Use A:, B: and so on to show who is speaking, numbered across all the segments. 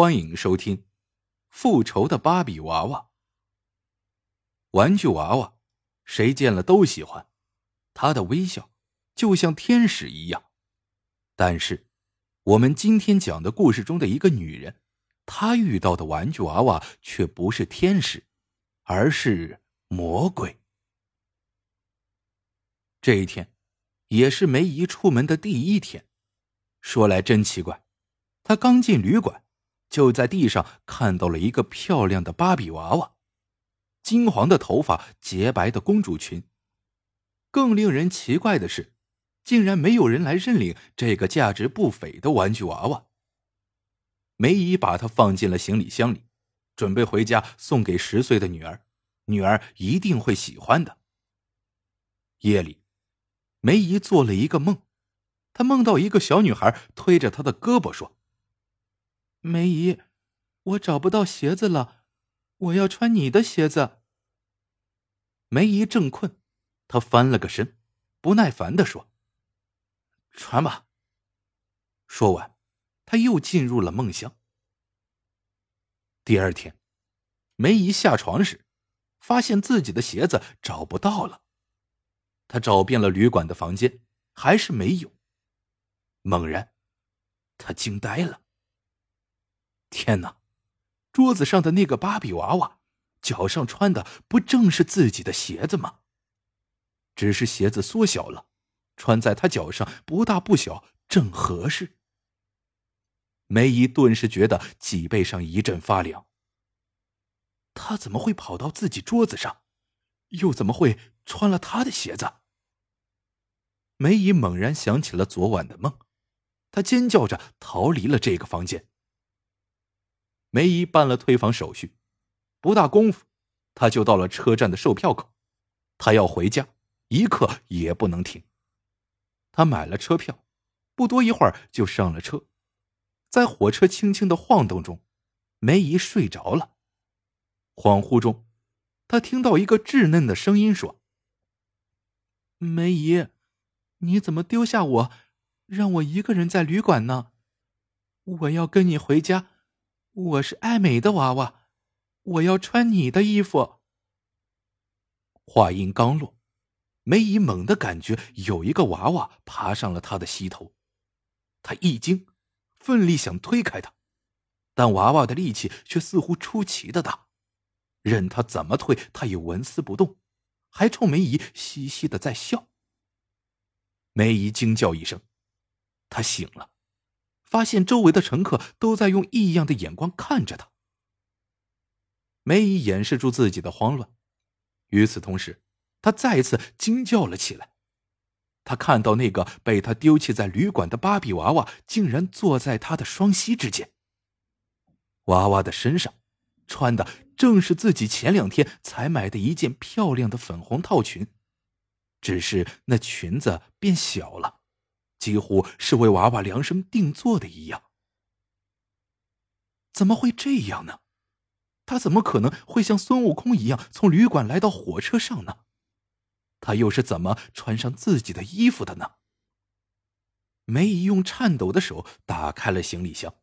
A: 欢迎收听《复仇的芭比娃娃》。玩具娃娃，谁见了都喜欢，她的微笑就像天使一样。但是，我们今天讲的故事中的一个女人，她遇到的玩具娃娃却不是天使，而是魔鬼。这一天，也是梅姨出门的第一天。说来真奇怪，她刚进旅馆。就在地上看到了一个漂亮的芭比娃娃，金黄的头发，洁白的公主裙。更令人奇怪的是，竟然没有人来认领这个价值不菲的玩具娃娃。梅姨把它放进了行李箱里，准备回家送给十岁的女儿，女儿一定会喜欢的。夜里，梅姨做了一个梦，她梦到一个小女孩推着她的胳膊说。梅姨，我找不到鞋子了，我要穿你的鞋子。梅姨正困，她翻了个身，不耐烦的说：“穿吧。”说完，她又进入了梦乡。第二天，梅姨下床时，发现自己的鞋子找不到了。她找遍了旅馆的房间，还是没有。猛然，她惊呆了。天哪！桌子上的那个芭比娃娃，脚上穿的不正是自己的鞋子吗？只是鞋子缩小了，穿在他脚上不大不小，正合适。梅姨顿时觉得脊背上一阵发凉。他怎么会跑到自己桌子上？又怎么会穿了他的鞋子？梅姨猛然想起了昨晚的梦，她尖叫着逃离了这个房间。梅姨办了退房手续，不大功夫，她就到了车站的售票口。她要回家，一刻也不能停。她买了车票，不多一会儿就上了车。在火车轻轻的晃动中，梅姨睡着了。恍惚中，她听到一个稚嫩的声音说：“梅姨，你怎么丢下我，让我一个人在旅馆呢？我要跟你回家。”我是爱美的娃娃，我要穿你的衣服。话音刚落，梅姨猛地感觉有一个娃娃爬上了她的膝头，她一惊，奋力想推开他，但娃娃的力气却似乎出奇的大，任他怎么推，他也纹丝不动，还冲梅姨嘻嘻的在笑。梅姨惊叫一声，她醒了。发现周围的乘客都在用异样的眼光看着他。梅姨掩饰住自己的慌乱，与此同时，她再次惊叫了起来。她看到那个被她丢弃在旅馆的芭比娃娃，竟然坐在她的双膝之间。娃娃的身上穿的正是自己前两天才买的一件漂亮的粉红套裙，只是那裙子变小了。几乎是为娃娃量身定做的一样，怎么会这样呢？他怎么可能会像孙悟空一样从旅馆来到火车上呢？他又是怎么穿上自己的衣服的呢？梅姨用颤抖的手打开了行李箱，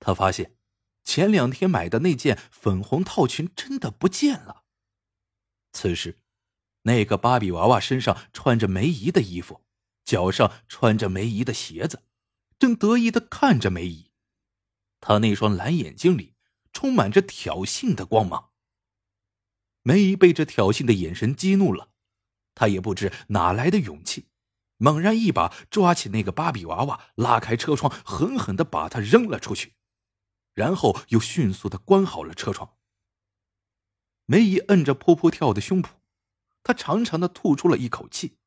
A: 她发现前两天买的那件粉红套裙真的不见了。此时，那个芭比娃娃身上穿着梅姨的衣服。脚上穿着梅姨的鞋子，正得意的看着梅姨，他那双蓝眼睛里充满着挑衅的光芒。梅姨被这挑衅的眼神激怒了，她也不知哪来的勇气，猛然一把抓起那个芭比娃娃，拉开车窗，狠狠的把它扔了出去，然后又迅速的关好了车窗。梅姨摁着噗噗跳的胸脯，她长长的吐出了一口气。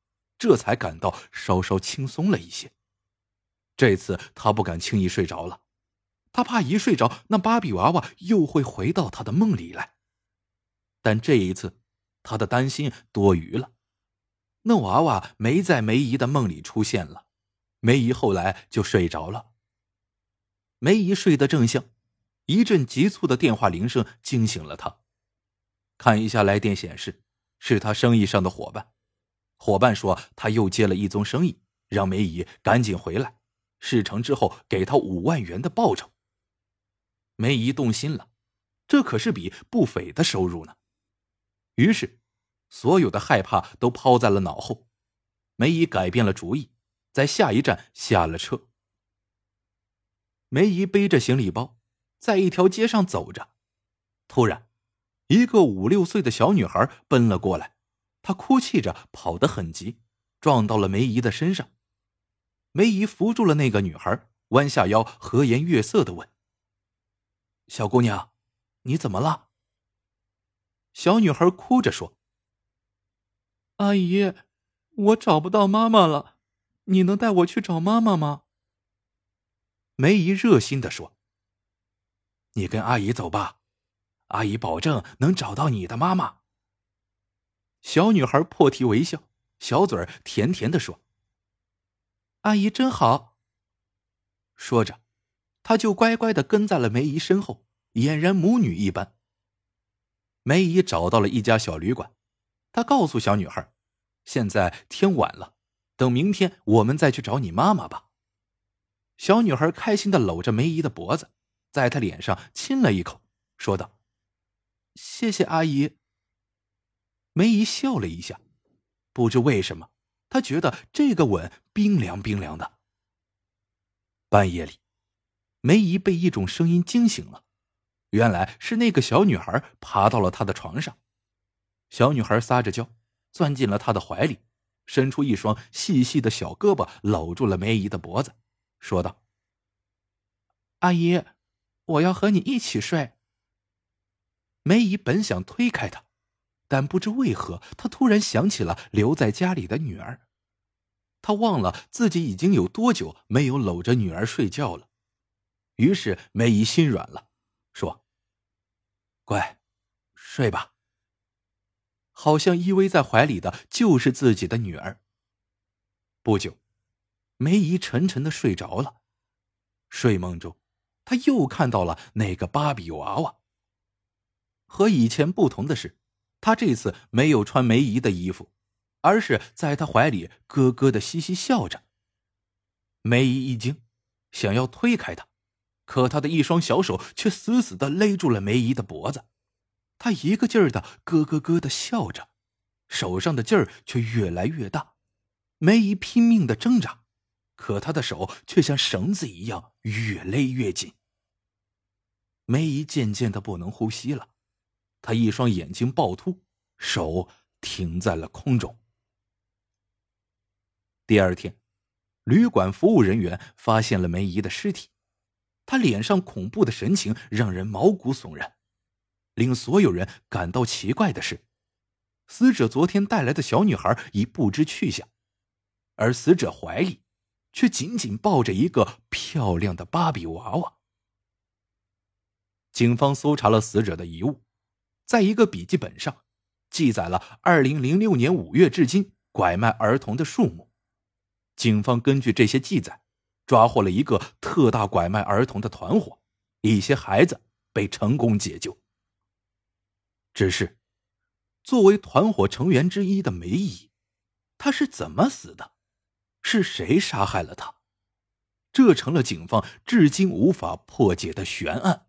A: 这才感到稍稍轻松了一些。这次他不敢轻易睡着了，他怕一睡着，那芭比娃娃又会回到他的梦里来。但这一次，他的担心多余了，那娃娃没在梅姨的梦里出现了。梅姨后来就睡着了。梅姨睡得正香，一阵急促的电话铃声惊醒了她。看一下来电显示，是他生意上的伙伴。伙伴说，他又接了一宗生意，让梅姨赶紧回来，事成之后给他五万元的报酬。梅姨动心了，这可是笔不菲的收入呢。于是，所有的害怕都抛在了脑后。梅姨改变了主意，在下一站下了车。梅姨背着行李包，在一条街上走着，突然，一个五六岁的小女孩奔了过来，她哭泣着跑得很急，撞到了梅姨的身上。梅姨扶住了那个女孩，弯下腰，和颜悦色的问：“小姑娘，你怎么了？”小女孩哭着说：“
B: 阿姨，我找不到妈妈了，你能带我去找妈妈吗？”
A: 梅姨热心的说：“你跟阿姨走吧，阿姨保证能找到你的妈妈。”小女孩破涕为笑，小嘴甜甜的说：“阿姨真好。”说着，她就乖乖的跟在了梅姨身后，俨然母女一般。梅姨找到了一家小旅馆，她告诉小女孩：“现在天晚了，等明天我们再去找你妈妈吧。”小女孩开心的搂着梅姨的脖子，在她脸上亲了一口，说道：“谢谢阿姨。”梅姨笑了一下，不知为什么，她觉得这个吻冰凉冰凉的。半夜里，梅姨被一种声音惊醒了，原来是那个小女孩爬到了她的床上。小女孩撒着娇，钻进了她的怀里，伸出一双细细的小胳膊搂住了梅姨的脖子。说道：“
B: 阿姨，我要和你一起睡。”
A: 梅姨本想推开他，但不知为何，她突然想起了留在家里的女儿。她忘了自己已经有多久没有搂着女儿睡觉了。于是梅姨心软了，说：“乖，睡吧。”好像依偎在怀里的就是自己的女儿。不久。梅姨沉沉的睡着了，睡梦中，她又看到了那个芭比娃娃。和以前不同的是，他这次没有穿梅姨的衣服，而是在她怀里咯咯的嘻嘻笑着。梅姨一惊，想要推开他，可他的一双小手却死死的勒住了梅姨的脖子。他一个劲儿的咯咯咯的笑着，手上的劲儿却越来越大。梅姨拼命的挣扎。可他的手却像绳子一样越勒越紧。梅姨渐渐的不能呼吸了，他一双眼睛暴突，手停在了空中。第二天，旅馆服务人员发现了梅姨的尸体，她脸上恐怖的神情让人毛骨悚然。令所有人感到奇怪的是，死者昨天带来的小女孩已不知去向，而死者怀里。却紧紧抱着一个漂亮的芭比娃娃。警方搜查了死者的遗物，在一个笔记本上记载了二零零六年五月至今拐卖儿童的数目。警方根据这些记载，抓获了一个特大拐卖儿童的团伙，一些孩子被成功解救。只是，作为团伙成员之一的梅姨，她是怎么死的？是谁杀害了她？这成了警方至今无法破解的悬案。